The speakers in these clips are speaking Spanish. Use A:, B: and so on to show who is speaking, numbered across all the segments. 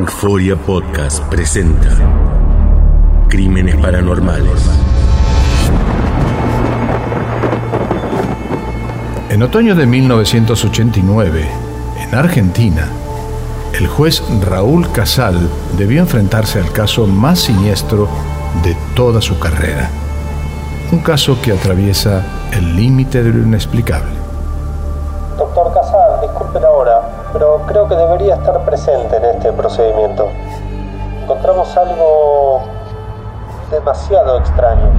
A: Euforia Podcast presenta Crímenes Paranormales.
B: En otoño de 1989, en Argentina, el juez Raúl Casal debió enfrentarse al caso más siniestro de toda su carrera. Un caso que atraviesa el límite de lo inexplicable.
C: Creo que debería estar presente en este procedimiento. Encontramos algo demasiado extraño.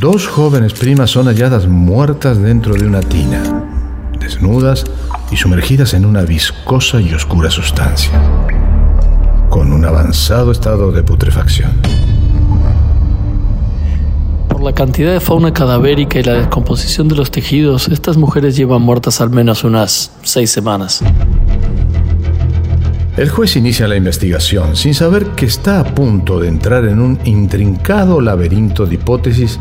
B: Dos jóvenes primas son halladas muertas dentro de una tina, desnudas y sumergidas en una viscosa y oscura sustancia, con un avanzado estado de putrefacción.
D: La cantidad de fauna cadavérica y la descomposición de los tejidos, estas mujeres llevan muertas al menos unas seis semanas.
B: El juez inicia la investigación sin saber que está a punto de entrar en un intrincado laberinto de hipótesis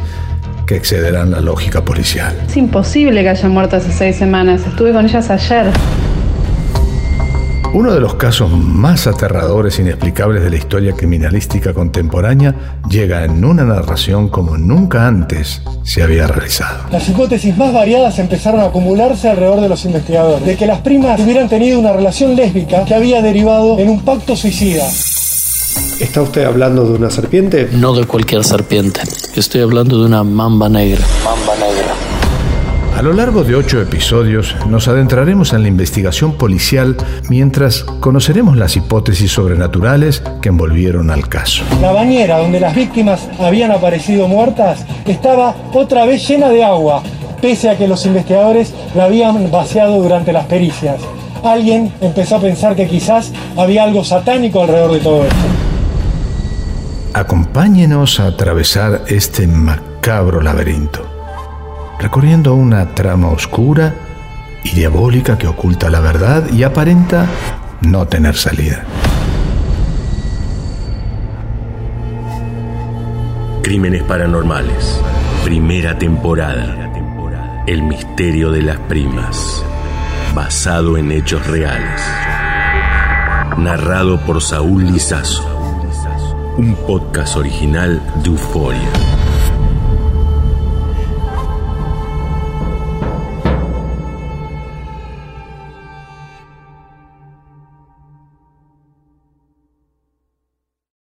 B: que excederán la lógica policial.
E: Es imposible que haya muerto hace seis semanas. Estuve con ellas ayer.
B: Uno de los casos más aterradores e inexplicables de la historia criminalística contemporánea llega en una narración como nunca antes se había realizado.
F: Las hipótesis más variadas empezaron a acumularse alrededor de los investigadores, de que las primas hubieran tenido una relación lésbica que había derivado en un pacto suicida.
G: ¿Está usted hablando de una serpiente?
D: No de cualquier serpiente. Estoy hablando de una mamba negra. Mamba negra.
B: A lo largo de ocho episodios nos adentraremos en la investigación policial mientras conoceremos las hipótesis sobrenaturales que envolvieron al caso.
F: La bañera donde las víctimas habían aparecido muertas estaba otra vez llena de agua, pese a que los investigadores la habían vaciado durante las pericias. Alguien empezó a pensar que quizás había algo satánico alrededor de todo esto.
B: Acompáñenos a atravesar este macabro laberinto recorriendo una trama oscura y diabólica que oculta la verdad y aparenta no tener salida.
A: Crímenes Paranormales, primera temporada. El misterio de las primas, basado en hechos reales. Narrado por Saúl Lizazo. Un podcast original de Euforia.